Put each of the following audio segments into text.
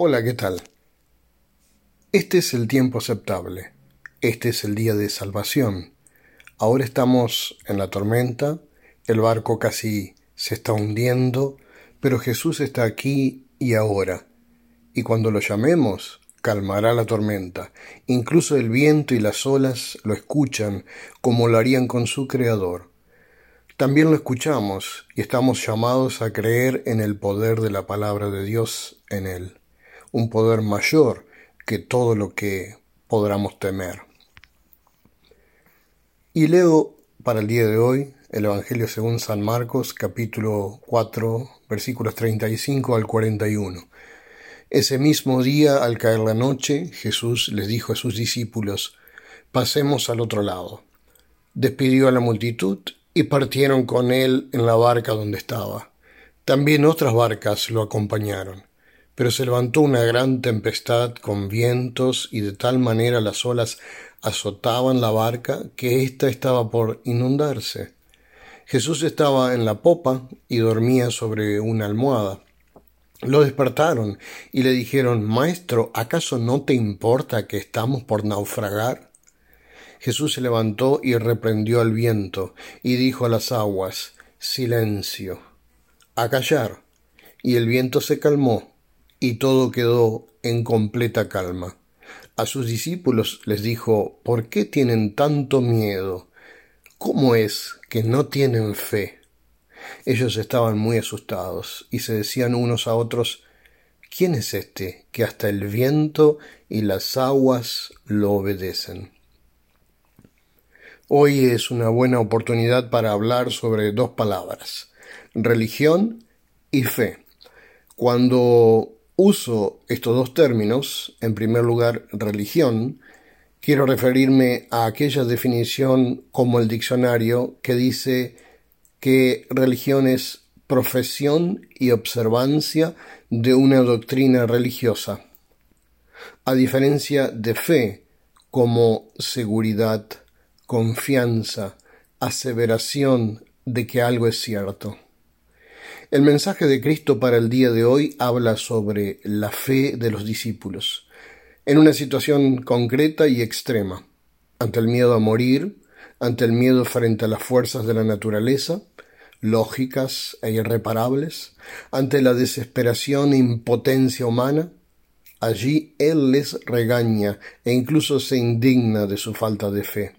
Hola, ¿qué tal? Este es el tiempo aceptable. Este es el día de salvación. Ahora estamos en la tormenta, el barco casi se está hundiendo, pero Jesús está aquí y ahora. Y cuando lo llamemos, calmará la tormenta. Incluso el viento y las olas lo escuchan como lo harían con su Creador. También lo escuchamos y estamos llamados a creer en el poder de la palabra de Dios en él un poder mayor que todo lo que podamos temer. Y leo para el día de hoy el Evangelio según San Marcos capítulo 4 versículos 35 al 41. Ese mismo día, al caer la noche, Jesús les dijo a sus discípulos, Pasemos al otro lado. Despidió a la multitud y partieron con él en la barca donde estaba. También otras barcas lo acompañaron. Pero se levantó una gran tempestad con vientos y de tal manera las olas azotaban la barca que ésta estaba por inundarse. Jesús estaba en la popa y dormía sobre una almohada. Lo despertaron y le dijeron Maestro, ¿acaso no te importa que estamos por naufragar? Jesús se levantó y reprendió al viento y dijo a las aguas Silencio. A callar. Y el viento se calmó y todo quedó en completa calma. A sus discípulos les dijo, ¿por qué tienen tanto miedo? ¿Cómo es que no tienen fe? Ellos estaban muy asustados y se decían unos a otros, ¿quién es este que hasta el viento y las aguas lo obedecen? Hoy es una buena oportunidad para hablar sobre dos palabras, religión y fe. Cuando uso estos dos términos, en primer lugar religión, quiero referirme a aquella definición como el diccionario que dice que religión es profesión y observancia de una doctrina religiosa, a diferencia de fe como seguridad, confianza, aseveración de que algo es cierto. El mensaje de Cristo para el día de hoy habla sobre la fe de los discípulos, en una situación concreta y extrema, ante el miedo a morir, ante el miedo frente a las fuerzas de la naturaleza, lógicas e irreparables, ante la desesperación e impotencia humana, allí Él les regaña e incluso se indigna de su falta de fe.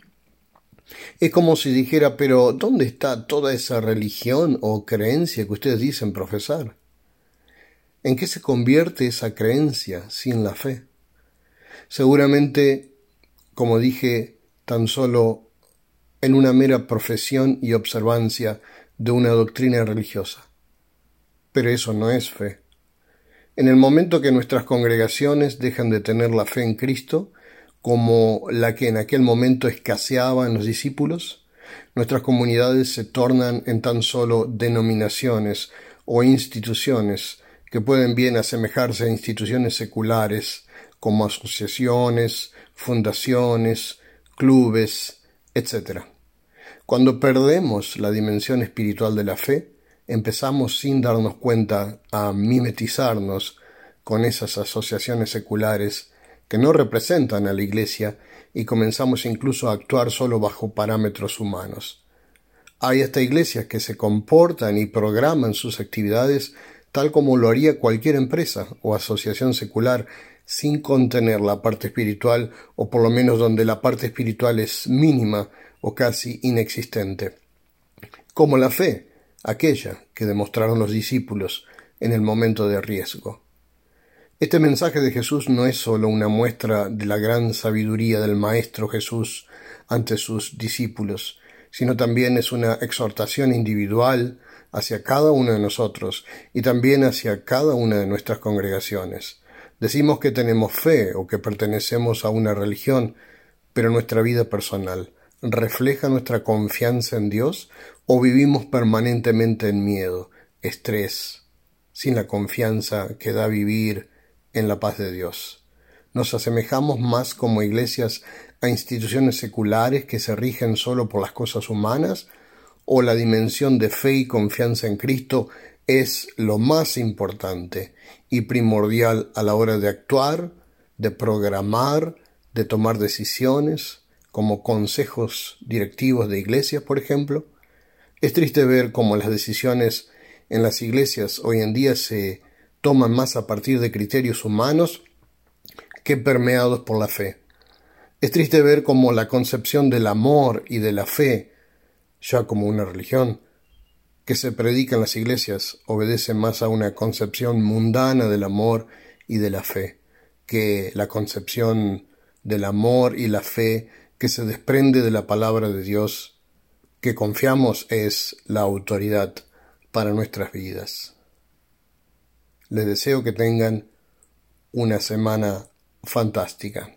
Es como si dijera, pero ¿dónde está toda esa religión o creencia que ustedes dicen profesar? ¿En qué se convierte esa creencia sin la fe? Seguramente, como dije, tan solo en una mera profesión y observancia de una doctrina religiosa. Pero eso no es fe. En el momento que nuestras congregaciones dejan de tener la fe en Cristo, como la que en aquel momento escaseaba en los discípulos, nuestras comunidades se tornan en tan solo denominaciones o instituciones que pueden bien asemejarse a instituciones seculares como asociaciones, fundaciones, clubes, etc. Cuando perdemos la dimensión espiritual de la fe, empezamos sin darnos cuenta a mimetizarnos con esas asociaciones seculares que no representan a la Iglesia y comenzamos incluso a actuar solo bajo parámetros humanos. Hay hasta iglesias que se comportan y programan sus actividades tal como lo haría cualquier empresa o asociación secular sin contener la parte espiritual o por lo menos donde la parte espiritual es mínima o casi inexistente. Como la fe, aquella que demostraron los discípulos en el momento de riesgo. Este mensaje de Jesús no es sólo una muestra de la gran sabiduría del Maestro Jesús ante sus discípulos, sino también es una exhortación individual hacia cada uno de nosotros y también hacia cada una de nuestras congregaciones. Decimos que tenemos fe o que pertenecemos a una religión, pero nuestra vida personal refleja nuestra confianza en Dios o vivimos permanentemente en miedo, estrés, sin la confianza que da vivir en la paz de Dios. Nos asemejamos más como iglesias a instituciones seculares que se rigen solo por las cosas humanas o la dimensión de fe y confianza en Cristo es lo más importante y primordial a la hora de actuar, de programar, de tomar decisiones, como consejos directivos de iglesias, por ejemplo. Es triste ver cómo las decisiones en las iglesias hoy en día se toman más a partir de criterios humanos que permeados por la fe. Es triste ver cómo la concepción del amor y de la fe, ya como una religión, que se predica en las iglesias obedece más a una concepción mundana del amor y de la fe, que la concepción del amor y la fe que se desprende de la palabra de Dios, que confiamos es la autoridad para nuestras vidas. Les deseo que tengan una semana fantástica.